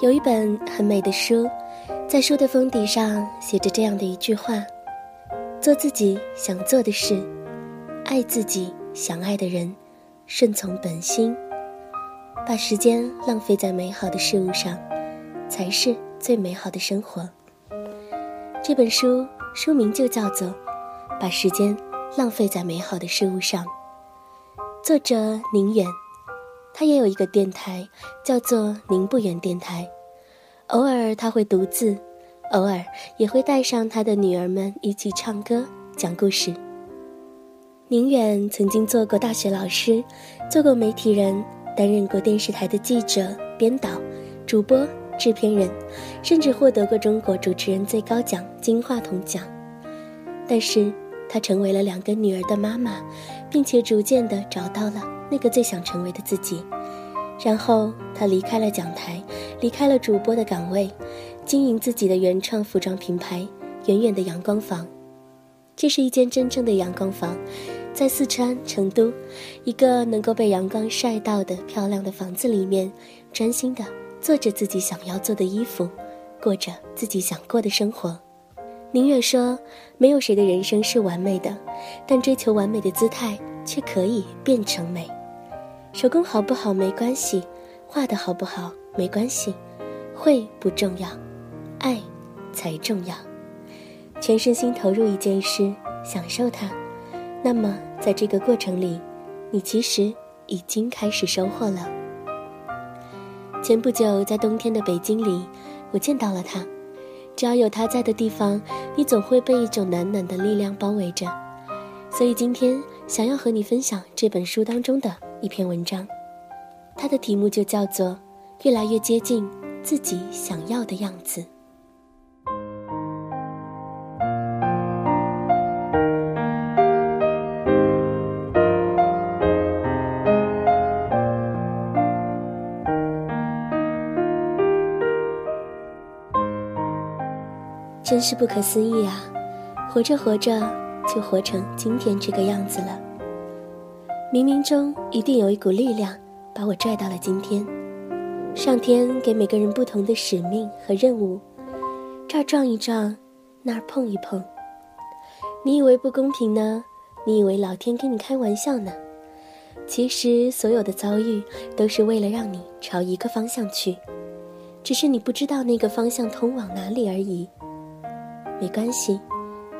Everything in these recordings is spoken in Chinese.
有一本很美的书，在书的封底上写着这样的一句话：“做自己想做的事，爱自己想爱的人，顺从本心，把时间浪费在美好的事物上，才是最美好的生活。”这本书书名就叫做《把时间浪费在美好的事物上》，作者宁远。他也有一个电台，叫做“宁不远电台”。偶尔他会独自，偶尔也会带上他的女儿们一起唱歌、讲故事。宁远曾经做过大学老师，做过媒体人，担任过电视台的记者、编导、主播、制片人，甚至获得过中国主持人最高奖金话筒奖。但是，她成为了两个女儿的妈妈，并且逐渐地找到了。那个最想成为的自己，然后他离开了讲台，离开了主播的岗位，经营自己的原创服装品牌“远远的阳光房”。这是一间真正的阳光房，在四川成都，一个能够被阳光晒到的漂亮的房子里面，专心的做着自己想要做的衣服，过着自己想过的生活。宁愿说，没有谁的人生是完美的，但追求完美的姿态却可以变成美。手工好不好没关系，画的好不好没关系，会不重要，爱才重要。全身心投入一件事，享受它，那么在这个过程里，你其实已经开始收获了。前不久在冬天的北京里，我见到了他。只要有他在的地方，你总会被一种暖暖的力量包围着。所以今天想要和你分享这本书当中的。一篇文章，它的题目就叫做《越来越接近自己想要的样子》。真是不可思议啊！活着活着，就活成今天这个样子了。冥冥中一定有一股力量把我拽到了今天。上天给每个人不同的使命和任务，这儿撞一撞，那儿碰一碰。你以为不公平呢？你以为老天跟你开玩笑呢？其实所有的遭遇都是为了让你朝一个方向去，只是你不知道那个方向通往哪里而已。没关系，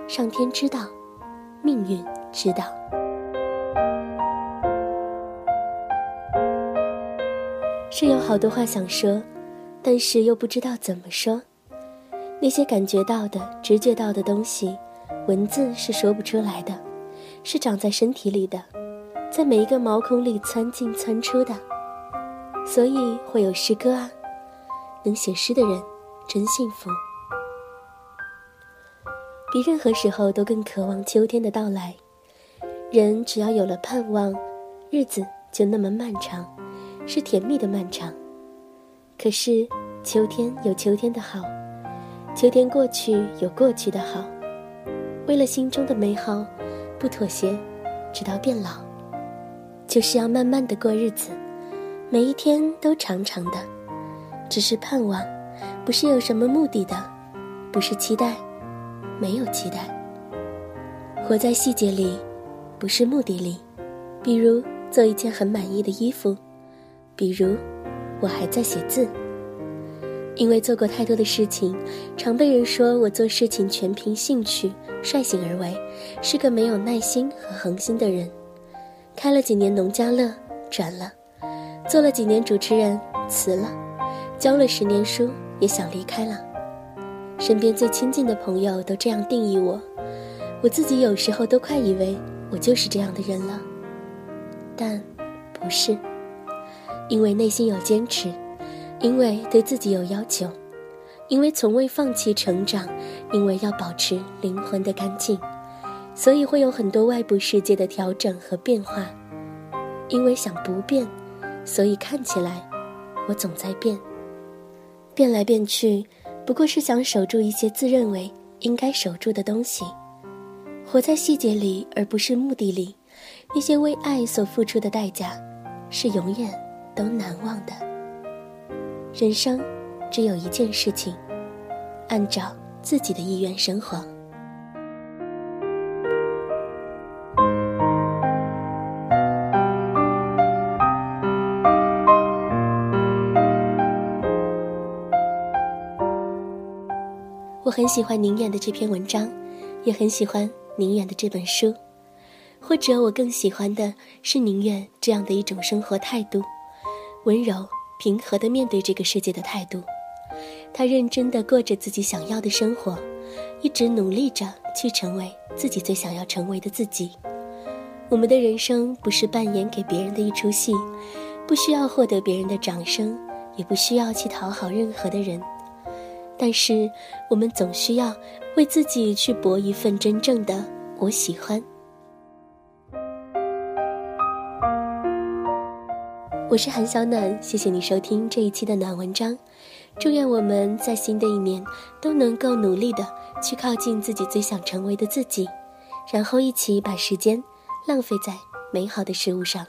上天知道，命运知道。是有好多话想说，但是又不知道怎么说。那些感觉到的、直觉到的东西，文字是说不出来的，是长在身体里的，在每一个毛孔里窜进窜出的。所以会有诗歌啊，能写诗的人真幸福。比任何时候都更渴望秋天的到来。人只要有了盼望，日子就那么漫长。是甜蜜的漫长，可是秋天有秋天的好，秋天过去有过去的好。为了心中的美好，不妥协，直到变老，就是要慢慢的过日子，每一天都长长的，只是盼望，不是有什么目的的，不是期待，没有期待。活在细节里，不是目的里，比如做一件很满意的衣服。比如，我还在写字。因为做过太多的事情，常被人说我做事情全凭兴趣，率性而为，是个没有耐心和恒心的人。开了几年农家乐，转了；做了几年主持人，辞了；教了十年书，也想离开了。身边最亲近的朋友都这样定义我，我自己有时候都快以为我就是这样的人了，但不是。因为内心有坚持，因为对自己有要求，因为从未放弃成长，因为要保持灵魂的干净，所以会有很多外部世界的调整和变化。因为想不变，所以看起来我总在变。变来变去，不过是想守住一些自认为应该守住的东西。活在细节里，而不是目的里。那些为爱所付出的代价，是永远。都难忘的人生，只有一件事情：按照自己的意愿生活。我很喜欢宁远的这篇文章，也很喜欢宁远的这本书，或者我更喜欢的是宁远这样的一种生活态度：温柔、平和的面对这个世界的态度。他认真的过着自己想要的生活，一直努力着去成为自己最想要成为的自己。我们的人生不是扮演给别人的一出戏，不需要获得别人的掌声，也不需要去讨好任何的人。但是，我们总需要为自己去搏一份真正的我喜欢。我是韩小暖，谢谢你收听这一期的暖文章。祝愿我们在新的一年都能够努力的去靠近自己最想成为的自己，然后一起把时间浪费在美好的事物上。